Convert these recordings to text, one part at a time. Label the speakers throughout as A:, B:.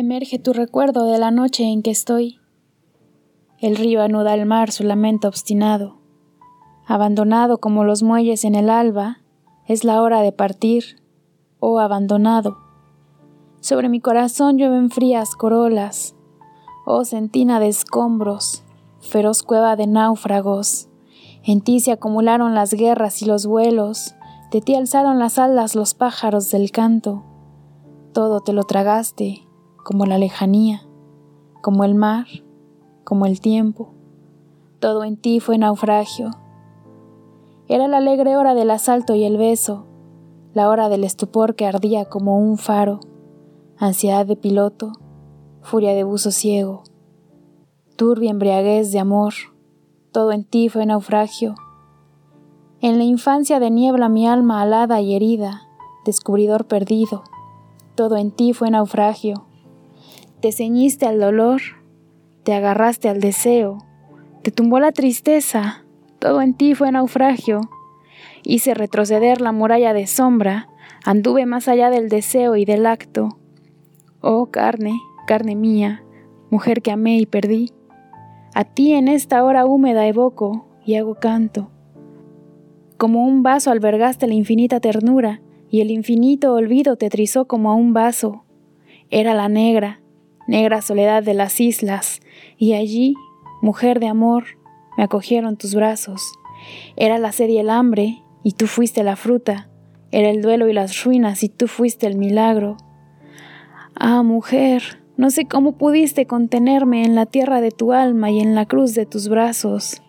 A: Emerge tu recuerdo de la noche en que estoy. El río anuda al mar su lamento obstinado. Abandonado como los muelles en el alba, es la hora de partir, oh abandonado. Sobre mi corazón llueven frías corolas, oh sentina de escombros, feroz cueva de náufragos. En ti se acumularon las guerras y los vuelos, de ti alzaron las alas los pájaros del canto. Todo te lo tragaste, como la lejanía, como el mar, como el tiempo. Todo en ti fue naufragio. Era la alegre hora del asalto y el beso, la hora del estupor que ardía como un faro, ansiedad de piloto, furia de buzo ciego, turbia embriaguez de amor, todo en ti fue naufragio. En la infancia de niebla mi alma alada y herida, descubridor perdido, todo en ti fue naufragio. Te ceñiste al dolor, te agarraste al deseo, te tumbó la tristeza, todo en ti fue naufragio. Hice retroceder la muralla de sombra, anduve más allá del deseo y del acto. Oh carne, carne mía, mujer que amé y perdí, a ti en esta hora húmeda evoco y hago canto. Como un vaso albergaste la infinita ternura, y el infinito olvido te trizó como a un vaso. Era la negra, negra soledad de las islas, y allí, mujer de amor, me acogieron tus brazos. Era la sed y el hambre, y tú fuiste la fruta. Era el duelo y las ruinas, y tú fuiste el milagro. Ah, mujer, no sé cómo pudiste contenerme en la tierra de tu alma y en la cruz de tus brazos.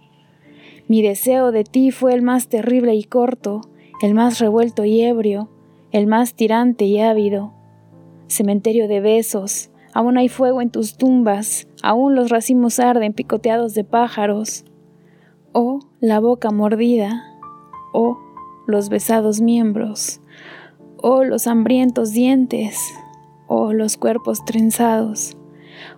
A: Mi deseo de ti fue el más terrible y corto, el más revuelto y ebrio, el más tirante y ávido. Cementerio de besos, Aún hay fuego en tus tumbas, aún los racimos arden picoteados de pájaros. Oh, la boca mordida, oh, los besados miembros, oh, los hambrientos dientes, oh, los cuerpos trenzados,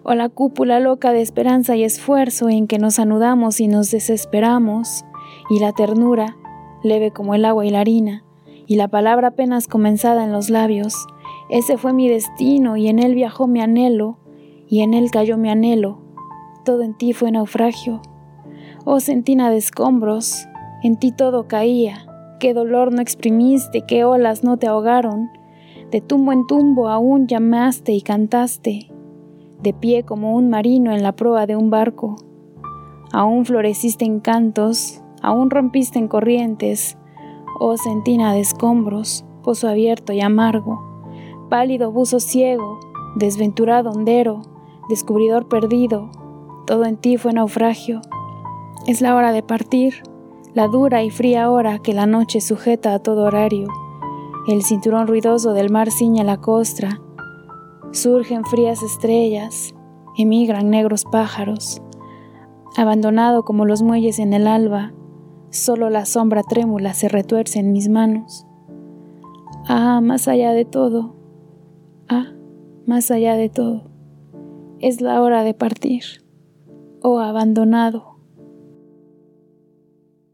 A: oh, la cúpula loca de esperanza y esfuerzo en que nos anudamos y nos desesperamos, y la ternura, leve como el agua y la harina, y la palabra apenas comenzada en los labios, ese fue mi destino y en él viajó mi anhelo y en él cayó mi anhelo. Todo en ti fue naufragio. Oh sentina de escombros, en ti todo caía. Qué dolor no exprimiste, qué olas no te ahogaron. De tumbo en tumbo aún llamaste y cantaste, de pie como un marino en la proa de un barco. Aún floreciste en cantos, aún rompiste en corrientes, oh sentina de escombros, pozo abierto y amargo pálido buzo ciego, desventurado hondero, descubridor perdido, todo en ti fue naufragio. Es la hora de partir, la dura y fría hora que la noche sujeta a todo horario. El cinturón ruidoso del mar ciña la costra. Surgen frías estrellas, emigran negros pájaros. Abandonado como los muelles en el alba, solo la sombra trémula se retuerce en mis manos. Ah, más allá de todo, Ah, más allá de todo, es la hora de partir, oh abandonado.